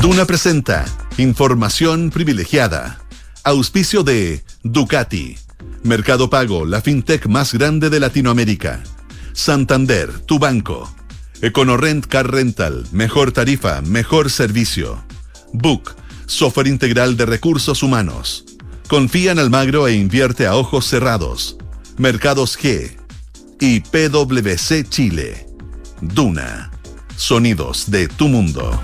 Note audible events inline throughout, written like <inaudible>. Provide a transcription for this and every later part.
Duna presenta Información privilegiada. Auspicio de Ducati. Mercado Pago, la fintech más grande de Latinoamérica. Santander, tu banco. Econorrent Car Rental, mejor tarifa, mejor servicio. Book, software integral de recursos humanos. Confía en Almagro e invierte a ojos cerrados. Mercados G. Y PwC Chile. Duna. Sonidos de tu mundo.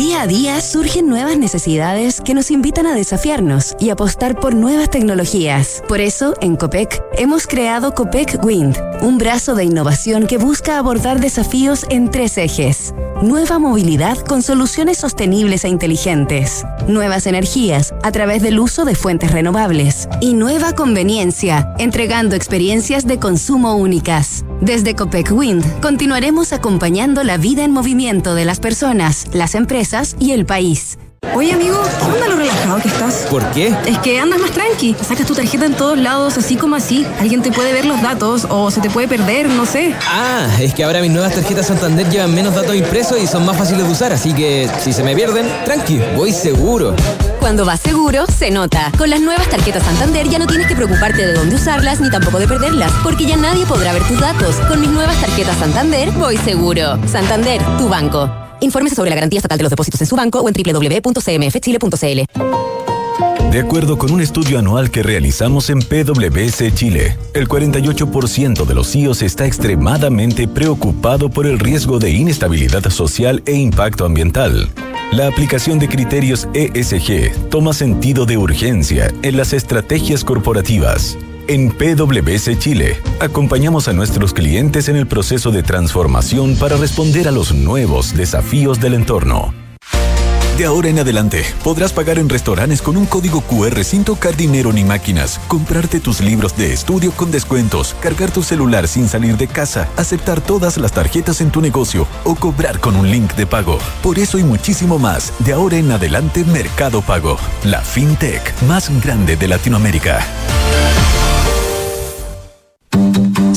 Día a día surgen nuevas necesidades que nos invitan a desafiarnos y apostar por nuevas tecnologías. Por eso, en COPEC, hemos creado COPEC Wind, un brazo de innovación que busca abordar desafíos en tres ejes. Nueva movilidad con soluciones sostenibles e inteligentes. Nuevas energías a través del uso de fuentes renovables. Y nueva conveniencia, entregando experiencias de consumo únicas. Desde Copec Wind continuaremos acompañando la vida en movimiento de las personas, las empresas y el país. Oye, amigo, ¿qué onda lo relajado que estás? ¿Por qué? Es que andas más tranqui. Sacas tu tarjeta en todos lados, así como así. Alguien te puede ver los datos o se te puede perder, no sé. Ah, es que ahora mis nuevas tarjetas Santander llevan menos datos impresos y son más fáciles de usar, así que si se me pierden, tranqui, voy seguro. Cuando vas seguro, se nota. Con las nuevas tarjetas Santander ya no tienes que preocuparte de dónde usarlas ni tampoco de perderlas, porque ya nadie podrá ver tus datos. Con mis nuevas tarjetas Santander, voy seguro. Santander, tu banco. Infórmese sobre la garantía estatal de los depósitos en su banco o en www.cmfchile.cl. De acuerdo con un estudio anual que realizamos en PwC Chile, el 48% de los CIOs está extremadamente preocupado por el riesgo de inestabilidad social e impacto ambiental. La aplicación de criterios ESG toma sentido de urgencia en las estrategias corporativas. En PwC Chile, acompañamos a nuestros clientes en el proceso de transformación para responder a los nuevos desafíos del entorno. De ahora en adelante, podrás pagar en restaurantes con un código QR sin tocar dinero ni máquinas, comprarte tus libros de estudio con descuentos, cargar tu celular sin salir de casa, aceptar todas las tarjetas en tu negocio o cobrar con un link de pago. Por eso y muchísimo más, de ahora en adelante Mercado Pago, la fintech más grande de Latinoamérica.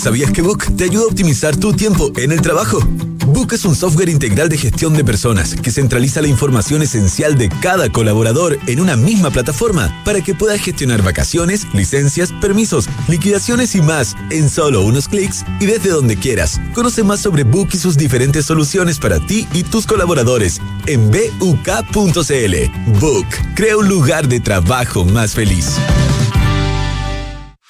¿Sabías que Book te ayuda a optimizar tu tiempo en el trabajo? Book es un software integral de gestión de personas que centraliza la información esencial de cada colaborador en una misma plataforma para que puedas gestionar vacaciones, licencias, permisos, liquidaciones y más en solo unos clics y desde donde quieras. Conoce más sobre Book y sus diferentes soluciones para ti y tus colaboradores en buk.cl. Book crea un lugar de trabajo más feliz.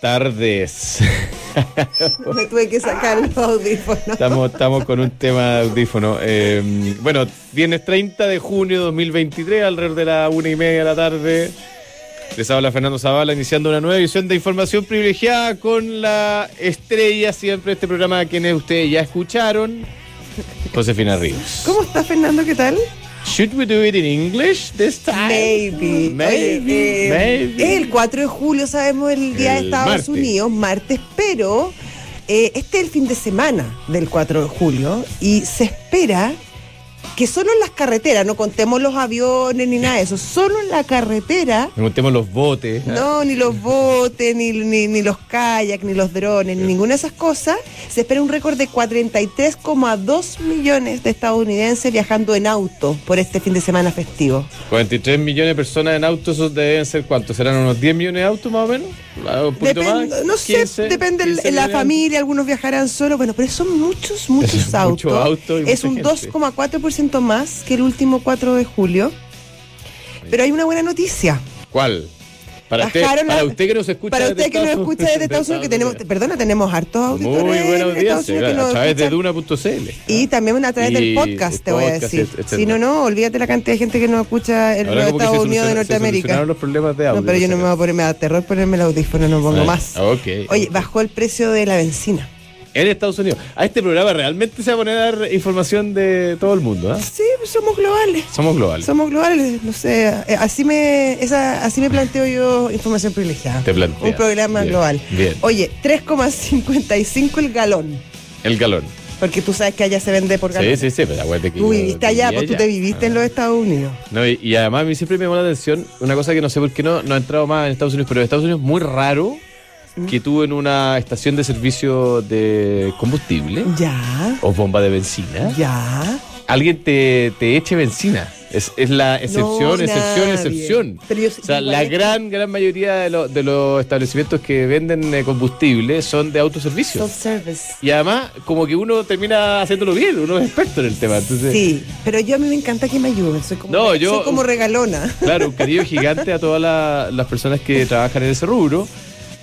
Tardes. Me tuve que sacar los audífonos. Estamos, estamos con un tema de audífono. Eh, bueno, viernes 30 de junio de 2023, alrededor de la una y media de la tarde. Les habla Fernando Zavala, iniciando una nueva edición de Información Privilegiada con la estrella siempre de este programa, a quienes ustedes ya escucharon, Josefina Ríos. ¿Cómo está Fernando? ¿Qué tal? Should we do it in English this time? Maybe. Maybe. Eh, maybe. Es el 4 de julio, sabemos, el día de Estados martes. Unidos, martes, pero eh, este es el fin de semana del 4 de julio y se espera que solo en las carreteras, no contemos los aviones ni nada de eso, solo en la carretera. No contemos los botes. No, ni los botes, ni, ni, los kayaks ni los drones, ni ninguna de esas cosas. Se espera un récord de 43,2 millones de estadounidenses viajando en auto por este fin de semana festivo. 43 millones de personas en auto, esos deben ser cuántos? ¿Serán unos 10 millones de autos más o menos? Ah, ¿Un poquito más? No sé, depende de la familia, algunos viajarán solo, bueno, pero son muchos, muchos <laughs> autos. Mucho auto es un 2,4% 10% más que el último 4 de julio. Pero hay una buena noticia. ¿Cuál? Para usted, para, usted, que nos escucha para usted que nos escucha desde Estados Unidos que tenemos perdona tenemos hartos auditores muy buena audiencia a través de Duna.cl y también a través del podcast te voy a decir. si no no olvídate la cantidad de gente que nos escucha en los Estados Unidos de Norteamérica. pero yo no me voy a poner me da terror ponerme el audífono no pongo ah, más. oye okay. bajó el precio de la benzina. En Estados Unidos. A este programa realmente se va a poner a dar información de todo el mundo, ¿ah? Sí, pues somos globales. Somos globales. Somos globales, no sé, eh, así me esa, así me planteo yo información privilegiada. Te planteas. Un programa Bien, global. bien. Oye, 3,55 el galón, El galón. porque tú sabes que allá se vende por galón. Sí, sí, sí, pero acuérdate que Tú viviste allá, pues tú te viviste Ah. en los Estados Unidos. No, y, y además a mí siempre me llamó la atención una cosa que no sé por qué no, no ha entrado más en Estados Unidos, pero en Estados Unidos es muy raro. Que tú en una estación de servicio de combustible Ya, o bomba de benzina, ya. alguien te, te eche benzina. Es, es la excepción, No, excepción, excepción. Yo- o sea, la gran, gran mayoría de, lo- de los establecimientos que venden eh, combustible son de autoservicio. Self-service. Y además, como que uno termina haciéndolo bien, uno es experto en el tema. Entonces, Sí, pero yo a mí me encanta que me ayuden. Soy como, No, yo- soy como regalona. Claro, un cariño gigante a todas la- las personas que trabajan en ese rubro.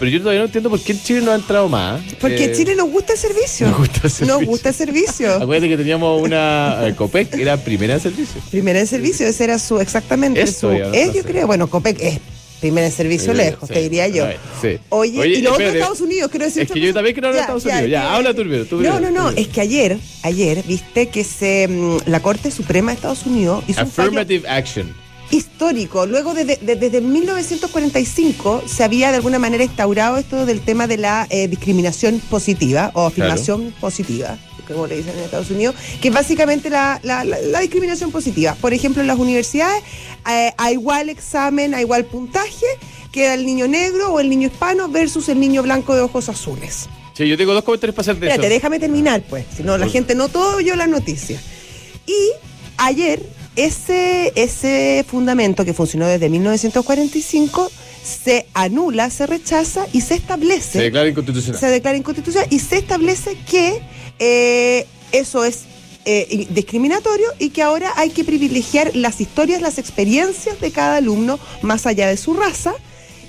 Pero yo todavía no entiendo por qué en Chile no ha entrado más. Porque Eh, Chile nos gusta el servicio. nos gusta el servicio. Nos gusta el servicio. <laughs> Acuérdate que teníamos una eh, COPEC, que era primera en servicio. Primera en servicio, ese era su, exactamente. Eso su, no es, yo creo, bueno, COPEC es primera en servicio Sí, lejos, sí, te diría yo. sí. Oye, Oye, y lo otro. Estados Unidos, quiero decir. Es que yo también quiero hablar de Estados Unidos. Ya, habla tú No, no, no, es que ayer, ayer, viste que se mm, la Corte Suprema de Estados Unidos hizo un fallo Affirmative action. Histórico. Luego, de- de- de- desde 1945, se había de alguna manera instaurado esto del tema de la eh, discriminación positiva o afirmación positiva, como le dicen en Estados Unidos, que es básicamente la, la- la- la discriminación positiva. Por ejemplo, en las universidades, eh, a igual examen, a igual puntaje, queda el niño negro o el niño hispano versus el niño blanco de ojos azules. Sí, yo tengo dos comentarios para hacer de Espérate, eso. déjame terminar, pues. Si no, la gente no todo oyó la noticia. Y ayer, ese, ese fundamento que funcionó desde 1945 se anula, se rechaza y se establece. Se declara inconstitucional. se declara inconstitucional y se establece que eh, eso es eh, discriminatorio y que ahora hay que privilegiar las historias, las experiencias de cada alumno más allá de su raza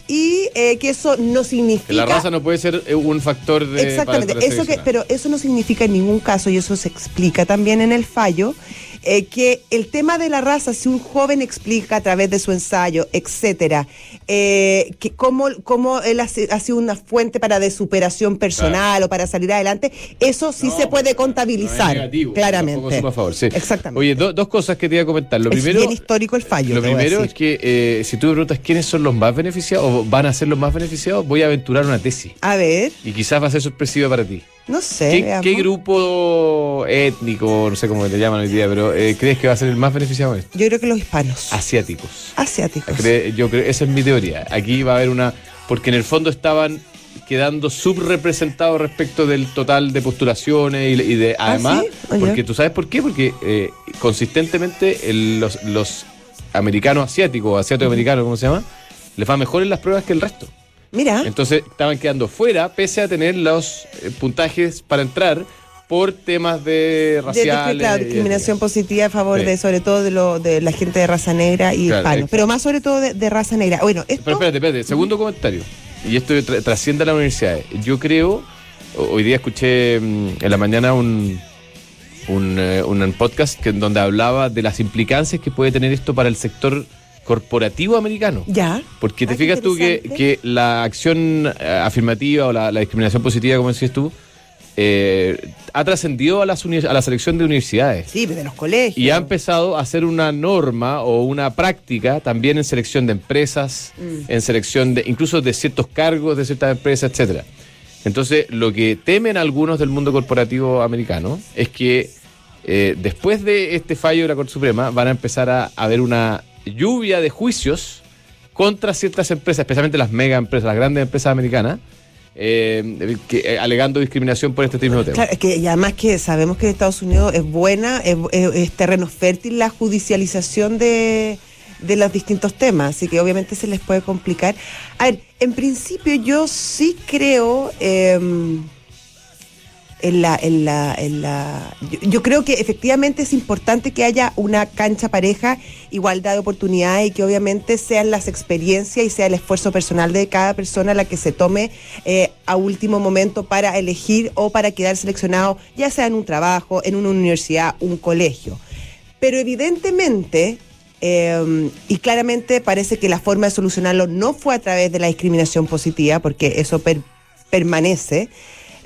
y eh, que eso no significa la raza no puede ser eh, un factor de. Exactamente, para- para eso que, pero eso no significa en ningún caso, y eso se explica también en el fallo, eh, que el tema de la raza, si un joven explica a través de su ensayo, etcétera, eh, que cómo, cómo él ha, si- ha sido una fuente para de superación personal o para salir adelante, eso sí No, se puede no es contabilizar, negativo, claramente. tampoco sumo a favor, sí. Exactamente. Oye, do- dos cosas que te iba a comentar. Lo es primero. bien histórico el fallo. Lo primero es que eh, si tú me preguntas quiénes son los más beneficiados o van a ser los más beneficiados, voy a aventurar una tesis. A ver, Y quizás va a ser sorpresiva para ti. No sé. ¿Qué, grupo étnico, no sé cómo le llaman hoy día, pero eh, crees que va a ser el más beneficiado en esto? Yo creo que los hispanos, Asiáticos. asiáticos. Cre- Yo creo, esa es mi teoría. Aquí va a haber una. Porque en el fondo estaban quedando subrepresentados respecto del total de postulaciones y, y de. ¿Ah, Además, sí? Porque tú sabes por qué, porque eh, consistentemente el- los, los americanos asiáticos, asiático-americanos, ¿cómo se llama? Les va mejor en las pruebas que el resto. Mira, Entonces estaban quedando fuera, pese a tener los eh, puntajes para entrar por temas de De- de- raciales. claro, discriminación positiva a favor Sí. de, sobre todo, de, lo, de la gente de raza negra y Claro, hispanos, exacto. pero más sobre todo de, de raza negra. Bueno, esto... Pero espérate, espérate, segundo comentario. Y esto tra- trasciende a la universidad. Yo creo, ho- hoy día escuché mm, en la mañana un, un, eh, un podcast que, donde hablaba de las implicancias que puede tener esto para el sector corporativo americano. Ya. Porque te Ah, fijas tú que, que la acción eh, afirmativa o la, la discriminación positiva, como decías tú, eh, ha trascendido a, las a la selección de universidades. Sí, de los colegios. Y ha empezado a ser una norma o una práctica también en selección de empresas, Mm. en selección de incluso de ciertos cargos de ciertas empresas, etcétera. Entonces, lo que temen algunos del mundo corporativo americano es que eh, después de este fallo de la Corte Suprema, van a empezar a haber una lluvia de juicios contra ciertas empresas, especialmente las mega empresas, las grandes empresas americanas, eh, eh, alegando discriminación por este tipo de temas. Claro, es que y además que sabemos que en Estados Unidos es buena, es, terreno fértil la judicialización de, de los distintos temas, así que obviamente se les puede complicar. A ver, en principio yo sí creo em, en la, en la, en la yo, yo creo que efectivamente es importante que haya una cancha pareja, igualdad de oportunidades y que obviamente sean las experiencias y sea el esfuerzo personal de cada persona la que se tome eh, a último momento para elegir o para quedar seleccionado, ya sea en un trabajo, en una universidad, un colegio. Pero evidentemente, eh, y claramente parece que la forma de solucionarlo no fue a través de la discriminación positiva, porque eso per- permanece.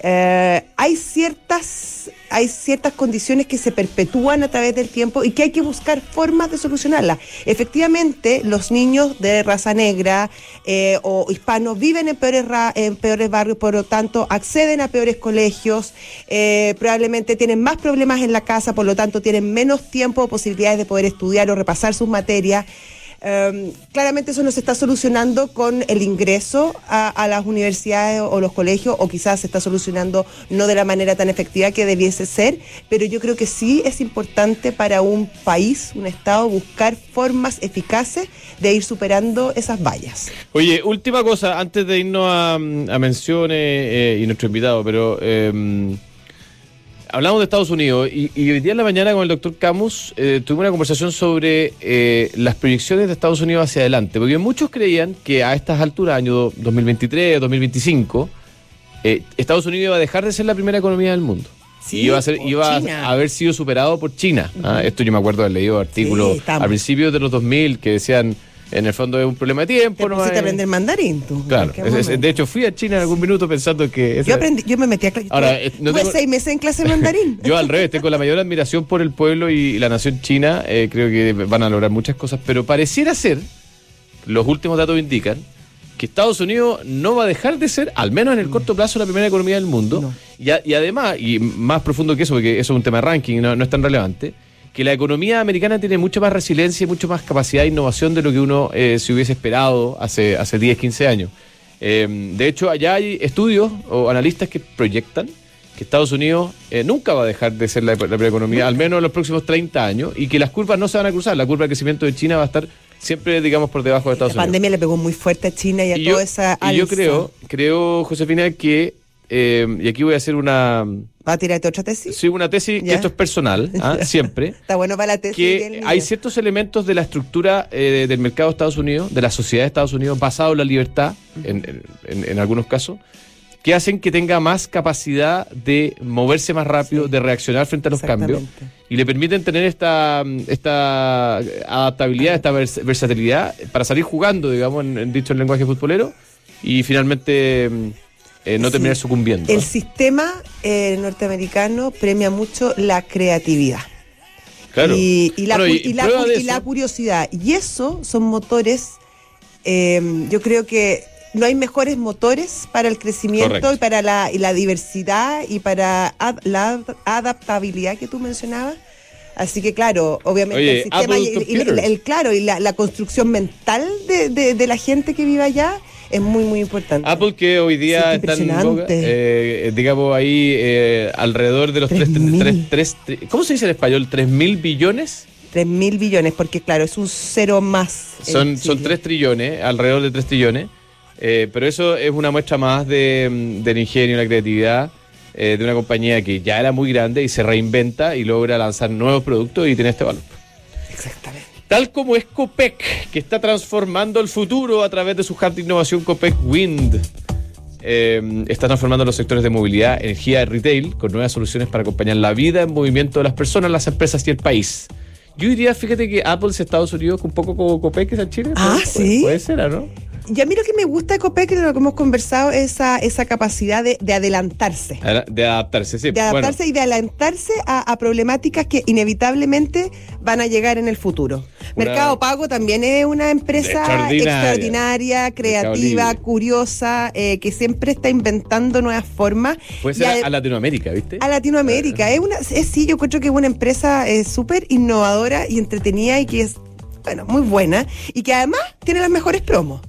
Eh, hay ciertas hay ciertas condiciones que se perpetúan a través del tiempo y que hay que buscar formas de solucionarlas. Efectivamente, los niños de raza negra eh, o hispanos viven en peores, ra- en peores barrios, por lo tanto, acceden a peores colegios, eh, probablemente tienen más problemas en la casa, por lo tanto, tienen menos tiempo o posibilidades de poder estudiar o repasar sus materias. Um, claramente eso no se está solucionando con el ingreso a, las universidades o, los colegios, o quizás se está solucionando no de la manera tan efectiva que debiese ser, pero yo creo que sí es importante para un país, un Estado, buscar formas eficaces de ir superando esas vallas. Oye, última cosa, antes de irnos a, menciones eh, y nuestro invitado, pero eh, hablamos de Estados Unidos y, y hoy día en la mañana con el doctor Camus eh, tuvimos una conversación sobre eh, las proyecciones de Estados Unidos hacia adelante, porque muchos creían que a estas alturas, año 2023, 2025, eh, Estados Unidos iba a dejar de ser la primera economía del mundo. Sí, iba a, ser, iba a- haber sido superado por China. Ah, Esto yo me acuerdo de haber leído artículos Sí, al principio de los 2000 que decían, en el fondo es un problema de tiempo. Te no aprender mandarín tú. Claro, es- es- de hecho fui a China en algún minuto pensando que... esa- yo aprendí, yo me metí a clase. Ahora, eh, no tuve tengo- seis meses en clase de mandarín. <laughs> Yo al revés, tengo la mayor admiración por el pueblo y, la nación china, eh, creo que van a lograr muchas cosas, pero pareciera ser, los últimos datos indican, que Estados Unidos no va a dejar de ser, al menos en el corto plazo, la primera economía del mundo. No. Y, a- y además, y más profundo que eso, porque eso es un tema de ranking, no, no es tan relevante, que la economía americana tiene mucha más resiliencia y mucha más capacidad de innovación de lo que uno eh, se hubiese esperado hace, hace 10, 15 años. Eh, de hecho, allá hay estudios o analistas que proyectan que Estados Unidos eh, nunca va a dejar de ser la, la primera economía, al menos en los próximos 30 años, y que las curvas no se van a cruzar. La curva de crecimiento de China va a estar siempre, digamos, por debajo de La Estados Unidos. pandemia le pegó muy fuerte a China y a Y toda yo, esa y yo alza. creo, creo, Josefina, que, eh, y aquí voy a hacer una, ¿Va a tirarte otra tesis? sí, una tesis, que esto es personal, <laughs> ¿ah? siempre. Está bueno para la tesis. que hay ciertos elementos de la estructura eh, del mercado de Estados Unidos, de la sociedad de Estados Unidos, basado en la libertad, en, en- en algunos casos, que hacen que tenga más capacidad de moverse más rápido, Sí. de reaccionar frente a los cambios, y le permiten tener esta, esta adaptabilidad, esta vers- versatilidad para salir jugando, digamos, en, en dicho lenguaje futbolero, y finalmente mm, eh, no Sí. terminar sucumbiendo. El sistema eh, norteamericano premia mucho la creatividad. Claro. Y, y la, Bueno, y curiosidad. Y eso son motores, eh, yo creo que no hay mejores motores para el crecimiento Correcto. y para la, y la diversidad y para ad- la ad- adaptabilidad que tú mencionabas. Así que claro, obviamente Oye, el sistema y, el, claro y la, la construcción mental de, de- de la gente que vive allá es muy muy importante. Apple que hoy día Sí, está en boga, eh, digamos ahí eh, alrededor de los Tres 3 mil. ¿cómo se dice en español? ¿3 mil billones? 3 mil billones, porque claro, es un cero más. en Son, son Chile. 3 trillones, alrededor de 3 trillones. Eh, pero eso es una muestra más de, mm, del ingenio y la creatividad eh, de una compañía que ya era muy grande y se reinventa y logra lanzar nuevos productos y tiene este valor. Exactamente. Tal como es Copec, que está transformando el futuro a través de su hub de innovación Copec Wind. Eh, está transformando los sectores de movilidad, energía y retail con nuevas soluciones para acompañar la vida en movimiento de las personas, las empresas y el país. Yo diría, fíjate que Apple es Estados Unidos un poco como Copec es en Chile. Ah, ¿Puede- ¿sí? Puede ser, ¿o ¿no? Y a mí lo que me gusta de Copec, lo que hemos conversado, es esa, esa capacidad de, de adelantarse. De adaptarse, sí. De adaptarse y de adelantarse a, a problemáticas que inevitablemente van a llegar en el futuro. Una- Mercado Pago también es una empresa Extraordinaria. extraordinaria, creativa, curiosa, eh, que siempre está inventando nuevas formas. Puede ser a, a Latinoamérica, ¿viste? a Latinoamérica. Es una, es, sí, yo encuentro que es una empresa eh, súper innovadora y entretenida y que es, bueno, muy buena y que además tiene las mejores promos.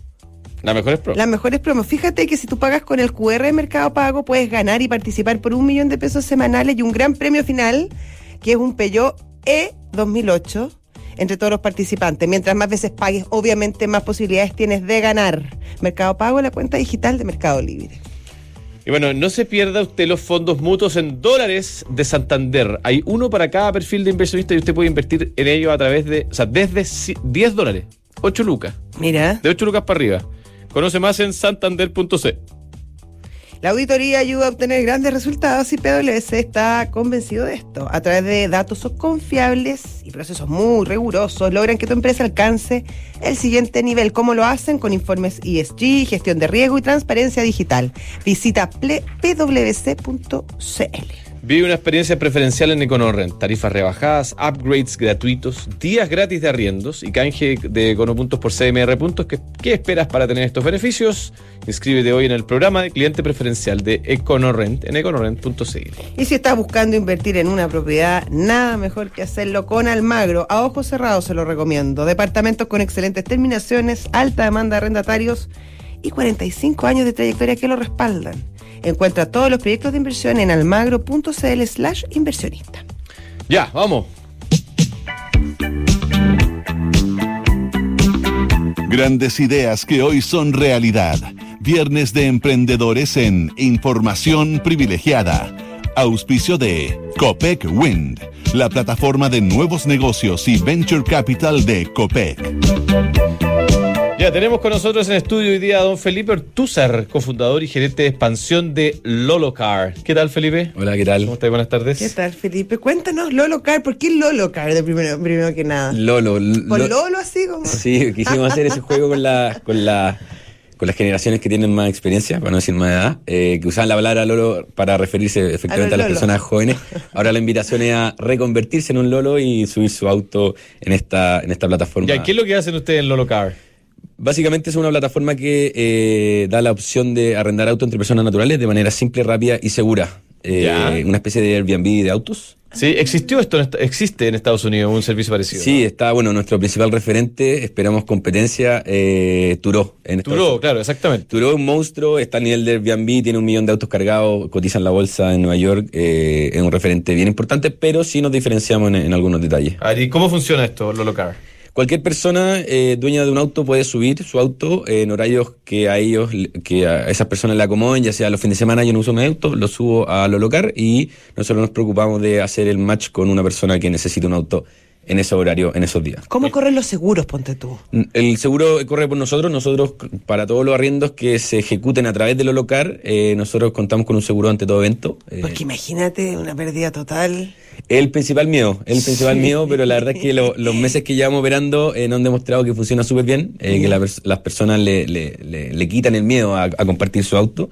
La mejor es pro. Las mejores promos. Fíjate que si tú pagas con el QR de Mercado Pago, puedes ganar y participar por un millón de pesos semanales y un gran premio final, que es un Peugeot E 2008 entre todos los participantes. Mientras más veces pagues, obviamente más posibilidades tienes de ganar. Mercado Pago, la cuenta digital de Mercado Libre. Y bueno, no se pierda usted los fondos mutuos en dólares de Santander. Hay uno para cada perfil de inversionista y usted puede invertir en ellos a través de, o sea, desde ci- 10 dólares, 8 lucas, Mira. de 8 lucas para arriba. Conoce más en santander.c. La auditoría ayuda a obtener grandes resultados y PwC está convencido de esto. A través de datos confiables y procesos muy rigurosos, logran que tu empresa alcance el siguiente nivel. ¿Cómo lo hacen? Con informes ESG, gestión de riesgo y transparencia digital. Visita pwc.cl. Vive una experiencia preferencial en EconoRent. Tarifas rebajadas, upgrades gratuitos, días gratis de arriendos y canje de Econopuntos por CMR puntos. ¿Qué, esperas para tener estos beneficios? Inscríbete hoy en el programa de cliente preferencial de EconoRent en econorent.cl. Y si estás buscando invertir en una propiedad, nada mejor que hacerlo con Almagro. A ojos cerrados se lo recomiendo. Departamentos con excelentes terminaciones, alta demanda de arrendatarios y 45 años de trayectoria que lo respaldan. Encuentra todos los proyectos de inversión en almagro.cl slash inversionista. Ya, vamos. Grandes ideas que hoy son realidad. Viernes de emprendedores en Información Privilegiada. Auspicio de Copec Wind, la plataforma de nuevos negocios y venture capital de Copec. Ya tenemos con nosotros en estudio hoy día a don Felipe Ortúzar, cofundador y gerente de expansión de Lolocar. ¿Qué tal, Felipe? Hola, ¿qué tal? ¿Cómo estás? Buenas tardes. ¿Qué tal, Felipe? Cuéntanos, Lolo Car. ¿Por qué Lolo Car de primero, primero que nada? Lolo. ¿Por Lo- Lolo así como? Sí, quisimos hacer ese juego con la, con la, con las generaciones que tienen más experiencia, para no decir más edad, eh, que usaban la palabra Lolo para referirse efectivamente a, las personas jóvenes. Ahora la invitación es a reconvertirse en un Lolo y subir su auto en esta, en esta plataforma. Ya, ¿qué es lo que hacen ustedes en Lolocar? Básicamente es una plataforma que eh, da la opción de arrendar autos entre personas naturales de manera simple, rápida y segura. Eh, Ya. Una especie de Airbnb de autos. Sí, existió esto, existe en Estados Unidos un servicio parecido. Sí, ¿no? está, bueno, nuestro principal referente, esperamos competencia, eh, Turó. En Turó, Unidos. claro, exactamente. Turó es un monstruo, está a nivel de Airbnb, tiene un millón de autos cargados, cotiza en la bolsa en Nueva York, eh, es un referente bien importante, pero sí nos diferenciamos en, en algunos detalles. A ver, ¿y cómo funciona esto, Lolocar? Cualquier persona eh, dueña de un auto puede subir su auto en horarios que a ellos, que a esas personas le acomoden, ya sea los fines de semana yo no uso mi auto, lo subo a lo local y nosotros nos preocupamos de hacer el match con una persona que necesita un auto en ese horario, en esos días. ¿Cómo corren los seguros, ponte tú? El seguro corre por nosotros. Nosotros, para todos los arriendos que se ejecuten a través de lo local, eh, nosotros contamos con un seguro ante todo evento. Eh, Porque imagínate una pérdida total. el principal miedo, el principal Sí. miedo, pero la verdad es que lo- los meses que llevamos operando eh, nos han demostrado que funciona súper bien, eh, que la pers- las personas le, le- le- le quitan el miedo a, a compartir su auto.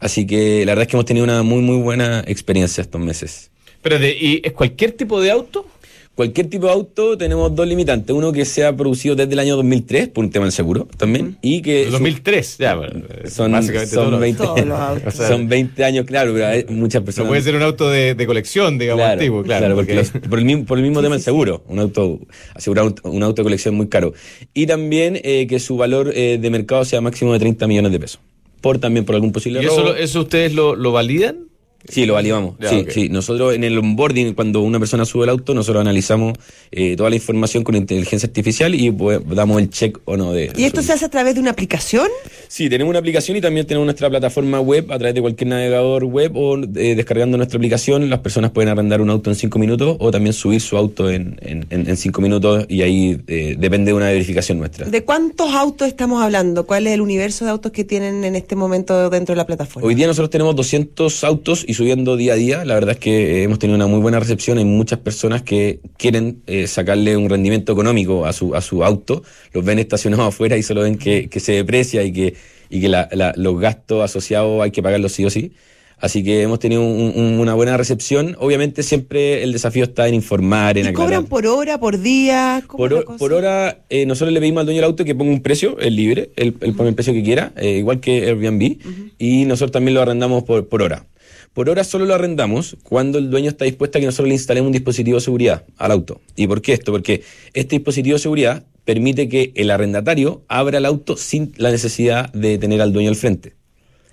Así que la verdad es que hemos tenido una muy, muy buena experiencia estos meses. Espérate, ¿y es cualquier tipo de auto? Cualquier tipo de auto tenemos dos limitantes. Uno que sea producido desde el año 2003, por un tema del seguro también, y que... su- 2003, ya, bueno, eh, son, básicamente todos son, los- 20, <laughs> Todos los autos. Son 20 años, claro, pero hay muchas No personas... puede ser un auto de, de colección, digamos, Claro, antiguo, claro. porque los- por el mismo, por el mismo tema del seguro, un auto asegurar un, un auto de colección muy caro. Y también eh, que su valor eh, de mercado sea máximo de 30 millones de pesos. Por también por algún posible ¿Y eso, robo. eso ustedes lo, lo validan? Sí, lo validamos. Ya, sí, sí. Nosotros en el onboarding, cuando una persona sube el auto, nosotros analizamos eh, toda la información con inteligencia artificial y pues, damos el check o no de. ¿Y esto se hace a través de una aplicación? Sí, tenemos una aplicación y también tenemos nuestra plataforma web a través de cualquier navegador web o eh, descargando nuestra aplicación. Las personas pueden arrendar un auto en cinco minutos o también subir su auto en, en, en- en cinco minutos y ahí eh, depende de una verificación nuestra. ¿De cuántos autos estamos hablando? ¿Cuál es el universo de autos que tienen en este momento dentro de la plataforma? Hoy día nosotros tenemos 200 autos y y subiendo día a día. La verdad es que eh, hemos tenido una muy buena recepción. Hay muchas personas que quieren eh, sacarle un rendimiento económico a su, a su auto. Los ven estacionados <laughs> afuera y solo ven que, que se deprecia y que, y que la- la- los gastos asociados hay que pagarlos sí o sí. Así que hemos tenido un- un- una buena recepción. Obviamente siempre el desafío está en informar, en ¿Y aclarar. cobran por hora, por día? ¿Cómo Por, hora, eh, nosotros le pedimos al dueño del auto que ponga un precio, es libre, él, pone el precio que quiera, eh, igual que Airbnb, y nosotros también lo arrendamos por, por hora. Por hora solo lo arrendamos cuando el dueño está dispuesto a que nosotros le instalemos un dispositivo de seguridad al auto. ¿Y por qué esto? Porque este dispositivo de seguridad permite que el arrendatario abra el auto sin la necesidad de tener al dueño al frente.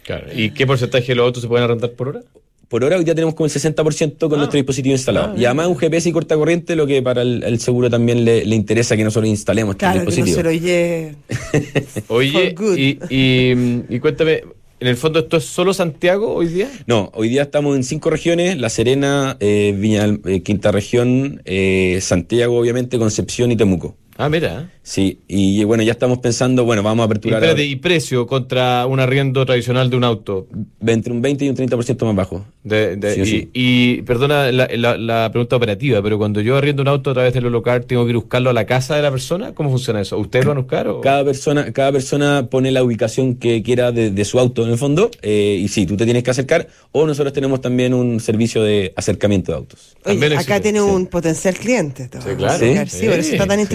Claro. ¿Y qué porcentaje de los autos se pueden arrendar por hora? Por hora hoy ya tenemos como el 60% con nuestro dispositivo instalado. y además un GPS y corta corriente, lo que para el, el seguro también le, le interesa que nosotros instalemos este Claro, que no dispositivo. se lo oye. Oye, For good. y, y, y cuéntame, en el fondo, ¿esto es solo Santiago hoy día? No, hoy día estamos en cinco regiones: La Serena, eh, Viña, eh, Quinta Región, eh, Santiago, obviamente, Concepción y Temuco. Ah, mira. Sí, y bueno, ya estamos pensando, bueno, vamos a Y, aperturar espérate, ahora ¿y precio contra un arriendo tradicional de un auto? entre un 20 y un 30% más bajo. De- de- Sí y, sí. y, perdona la, la- la pregunta operativa, pero cuando yo arriendo un auto a través del local, ¿tengo que ir a buscarlo a la casa de la persona? ¿Cómo funciona eso? ¿Ustedes lo van a buscar? O? Cada persona, cada persona pone la ubicación que quiera de, de su auto en el fondo, eh, y sí, tú te tienes que acercar, o nosotros tenemos también un servicio de acercamiento de autos. Oye, acá tiene sí. un potencial cliente. te Sí, claro. explicar. Sí, por eso está tan Sí,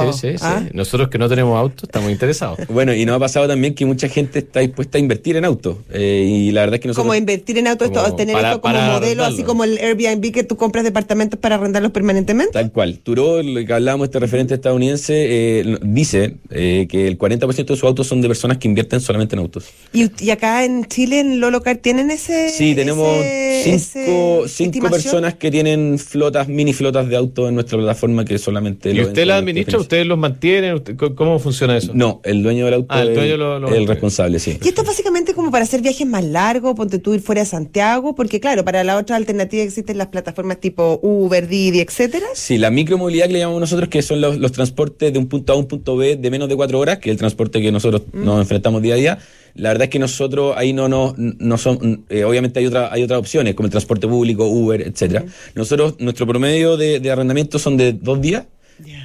interesado. Sí, sí, sí, sí. ¿Ah? Nosotros que no tenemos auto estamos interesados. <laughs> Bueno, y nos ha pasado también que mucha gente está dispuesta a invertir en autos, eh, y la verdad es que nosotros... Como invertir en auto, esto, Como tener para- esto como modelo, así como el Airbnb que tú compras departamentos para arrendarlos permanentemente. Tal cual. Turó, lo que hablábamos, este referente estadounidense, eh, dice eh, que el 40% de sus autos son de personas que invierten solamente en autos. Y, y acá en Chile, en Lolocar, ¿tienen ese. Sí, tenemos ese- cinco, ese cinco personas que tienen flotas, mini flotas de autos en nuestra plataforma que solamente... ¿Y lo usted la administra? ¿Ustedes los mantienen? ¿Usted- c- ¿Cómo funciona eso? No, el dueño del auto Ah, el es dueño lo- lo el responsable, sí. Y esto es básicamente como para hacer viajes más largos, ponte tú ir fuera de Santiago, porque claro, para la otra alternativa existen las plataformas tipo Uber, Didi, etcétera. Sí, la micromovilidad que le llamamos nosotros, que son los, los transportes de un punto A a un punto B de menos de cuatro horas, que es el transporte que nosotros nos enfrentamos día a día. La verdad es que nosotros ahí no no, no son, eh, obviamente hay otra, hay otras opciones, como el transporte público, Uber, etcétera. Nosotros, nuestro promedio de, de arrendamiento son de dos días,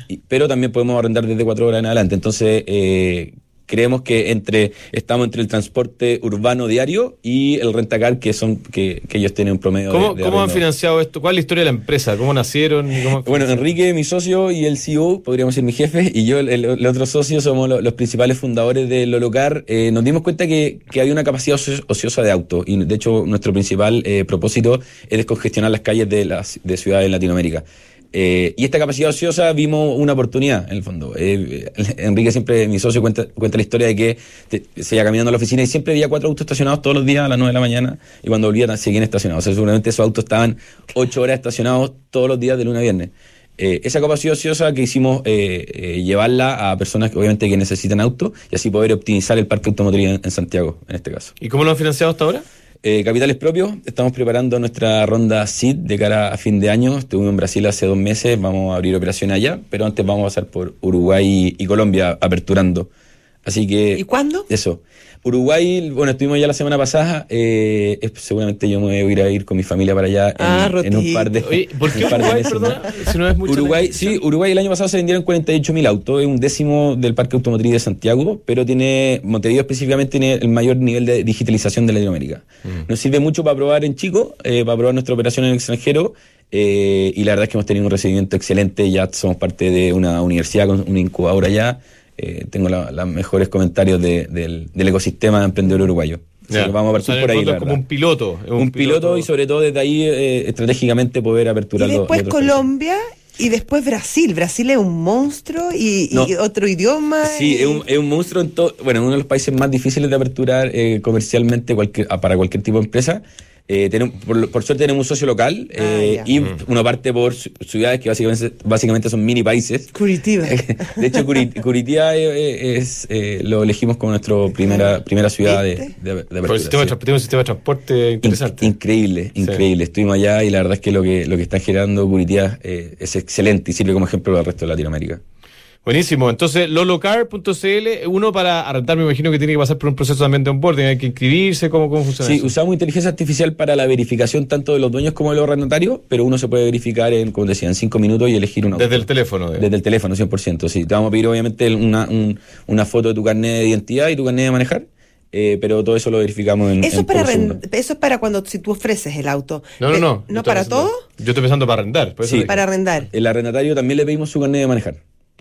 y- pero también podemos arrendar desde cuatro horas en adelante. Entonces, eh, creemos que entre estamos entre el transporte urbano diario y el rentacar, que son que, que ellos tienen un promedio ¿Cómo, de, de cómo han financiado esto? ¿Cuál es la historia de la empresa? ¿Cómo nacieron? y cómo- Bueno, Enrique, mi socio y el CEO, podríamos decir mi jefe, y yo, el, el- otro socio, somos lo- los principales fundadores de Lolocar. Eh, nos dimos cuenta que, que había una capacidad ocio- ociosa de auto, y de hecho nuestro principal eh, propósito es descongestionar las calles de las de ciudades de Latinoamérica. Eh, y esta capacidad ociosa vimos una oportunidad, en el fondo. Eh, Enrique siempre, mi socio, cuenta, cuenta la historia de que se iba caminando a la oficina y siempre veía cuatro autos estacionados todos los días a las 9 de la mañana y cuando volvía seguían estacionados. O sea, seguramente esos autos estaban ocho horas estacionados todos los días de lunes a viernes. Eh, esa capacidad ociosa que hicimos eh, eh, llevarla a personas que obviamente que necesitan auto y así poder optimizar el parque automotriz en, en Santiago, en este caso. ¿Y cómo lo han financiado hasta ahora? Eh, capitales propios, estamos preparando nuestra ronda SID de cara a fin de año. Estuvimos en Brasil hace dos meses, vamos a abrir operación allá, pero antes vamos a pasar por Uruguay y Colombia aperturando. Así que... ¿Y cuándo? Eso. Uruguay, bueno, estuvimos ya la semana pasada. eh, es- seguramente yo me voy a ir a ir con mi familia para allá en, Ah, en un par de Oye, ¿por <laughs> qué un par de Uruguay, meses perdona? más. Si no es mucho Uruguay, sí, Uruguay el año pasado se vendieron 48.000 autos, es un décimo del parque automotriz de Santiago, pero tiene, Montevideo específicamente tiene el mayor nivel de digitalización de Latinoamérica. Nos sirve mucho para probar en chico, eh, para probar nuestra operación en el extranjero, eh, y la verdad es que hemos tenido un recibimiento excelente, ya somos parte de una universidad con una incubadora allá, eh, tengo los mejores comentarios de- del, del ecosistema emprendedor uruguayo. Así Ya. que vamos a O partir sea, en el por ahí. la como un piloto. es Un, piloto, y sobre todo desde ahí eh, estratégicamente poder aperturar Y después los otros países. Colombia y después Brasil. Brasil es un monstruo y, y No. otro idioma. Sí, y- es un, es un monstruo en todo. Bueno, uno de los países más difíciles de aperturar eh, comercialmente cualquier, para cualquier tipo de empresa. Eh, tenemos, por, suerte tenemos un socio local eh, Ah, ya. y uno parte por ci- ciudades que básicamente, básicamente son mini países. Curitiba. <laughs> De hecho, Curi- <laughs> Curitía eh, es, eh, lo elegimos como nuestra primera, primera ciudad de, de, de Por el apertura, sistema de sí. tra- tiene un sistema de transporte interesante. In- increíble, Sí. increíble. Estuvimos allá y la verdad es que lo que, lo que está generando Curitía eh, es excelente y sirve como ejemplo para el resto de Latinoamérica. Buenísimo. Entonces, lolocar.cl, uno para arrendar, me imagino que tiene que pasar por un proceso también de onboarding, hay que inscribirse, ¿cómo, cómo funciona Sí, eso? usamos inteligencia artificial para la verificación tanto de los dueños como de los arrendatarios, pero uno se puede verificar en, como decía, en cinco minutos y elegir un auto. Desde el teléfono. de- Desde el teléfono, 100%. Sí, te vamos a pedir obviamente una, un- una foto de tu carnet de identidad y tu carnet de manejar, eh, pero todo eso lo verificamos en Eso en es para eso es para cuando si tú ofreces el auto. No, no, Eh, no. ¿No para pensando- todo? Yo estoy pensando para arrendar. por eso Sí. Para arrendar. El arrendatario también le pedimos su carnet de manejar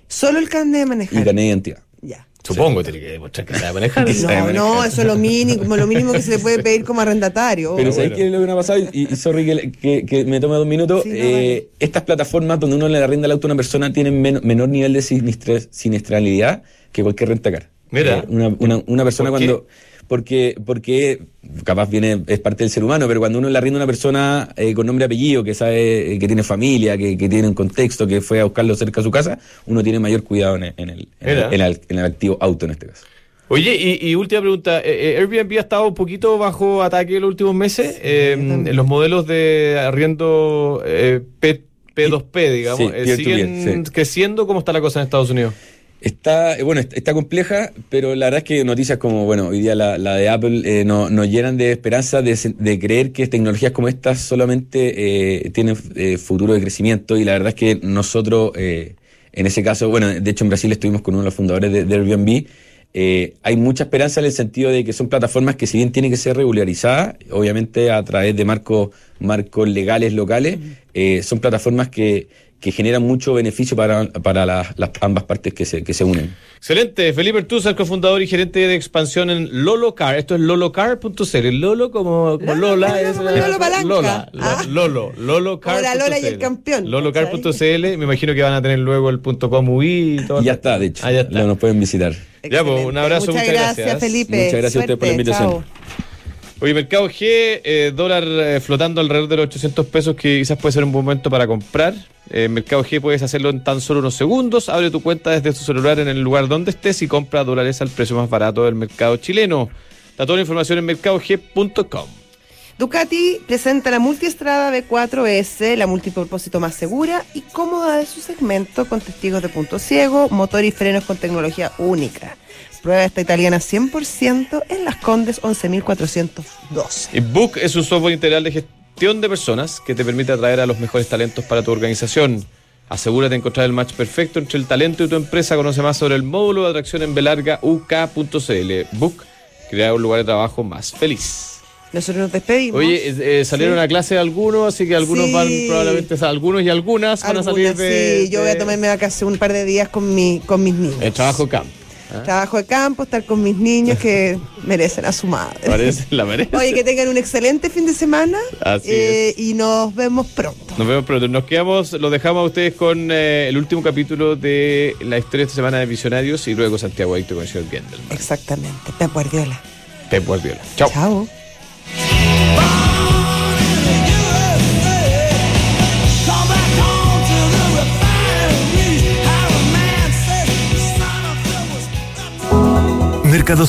Solo el carnet de y manejar. carnet de identidad. Ya. Supongo, tiene que demostrar que sabe manejar. <laughs> No, no, eso es lo mínimo, lo mínimo que se le puede pedir como arrendatario. Pero ¿sabes bueno. qué es lo que me ha pasado? Y, y sorry que, que- que me tome dos minutos. Sí, no, Eh, vale. Estas plataformas donde uno le arrenda el auto a una persona tienen men- menor nivel de sinistre- siniestralidad que cualquier rentacar. Mira. Eh, una, una- una persona ¿Por qué? Porque, porque capaz viene, es parte del ser humano, pero cuando uno le arrienda a una persona eh, con nombre y apellido, que sabe eh, que tiene familia, que, que tiene un contexto, que fue a buscarlo cerca de su casa, uno tiene mayor cuidado en el, en el, en el- en el- en el activo auto en este caso. Oye, y, y última pregunta. eh, eh, Airbnb ha estado un poquito bajo ataque en los últimos meses. eh, también. los modelos de arriendo eh, P, P2P, digamos, Sí, eh, siguen sí. creciendo. ¿Cómo está la cosa en Estados Unidos? Está, eh, bueno, est- está compleja, pero la verdad es que noticias como, bueno, hoy día la, la de Apple eh, no- nos llenan de esperanza de, creer que tecnologías como estas solamente eh, tienen eh, futuro de crecimiento. Y la verdad es que nosotros, eh, en ese caso, bueno, de hecho en Brasil estuvimos con uno de los fundadores de, de Airbnb, eh, hay mucha esperanza en el sentido de que son plataformas que si bien tienen que ser regularizadas, obviamente a través de marcos, marcos legales locales, eh, son plataformas que, que generan mucho beneficio para, para las, las ambas partes que se, que se unen. Excelente. Felipe Artuzar, cofundador y gerente de expansión en Lolocar. Esto es lolocar.cl. Lolo como, como Lolo, Lola. Lolo es como Lolo Palanca. Lola. Lo- Ah. Lolo. Lolocar. Como la Lola y el campeón. Lolocar.cl. Me imagino que van a tener luego el .com UI y todo. Ya está, de hecho. Ah, ya está. Lo- nos pueden visitar. Ya, pues, un abrazo, muchas gracias. Felipe. Muchas gracias a ustedes por la invitación. chao. Oye, Mercado G, eh, dólar eh, flotando alrededor de los 800 pesos, que quizás puede ser un buen momento para comprar. En Mercado G puedes hacerlo en tan solo unos segundos. Abre tu cuenta desde tu celular en el lugar donde estés y compra dólares al precio más barato del mercado chileno. Está toda la información en mercadog.com. Ducati presenta la multiestrada B4S, la multipropósito más segura y cómoda de su segmento con testigos de punto ciego, motor y frenos con tecnología única. Prueba esta italiana 100% en Las Condes 11.402. Y Book es un software integral de gestión de personas que te permite atraer a los mejores talentos para tu organización. Asegúrate de encontrar el match perfecto entre el talento y tu empresa. Conoce más sobre el módulo de atracción en belargauk.cl. Book crea un lugar de trabajo más feliz. Nosotros nos despedimos. Oye, eh, salieron Sí. a clase algunos, así que algunos Sí. van probablemente, o sea, algunos y algunas van a salir de. sí, yo voy a de- tomarme vacaciones un par de días con, mi, con mis niños. El trabajo camp. ¿Ah? Trabajo de campo, estar con mis niños que <laughs> merecen a su madre. Parece, la merece. Oye, que tengan un excelente fin de semana Así eh, y nos vemos pronto. Nos vemos pronto. Nos quedamos, los dejamos a ustedes con eh, el último capítulo de la historia de esta semana de Visionarios y luego Santiago Adicto con el señor Gendelman. Exactamente. Pep Guardiola. Pep Guardiola. Chao. Chao. Mercados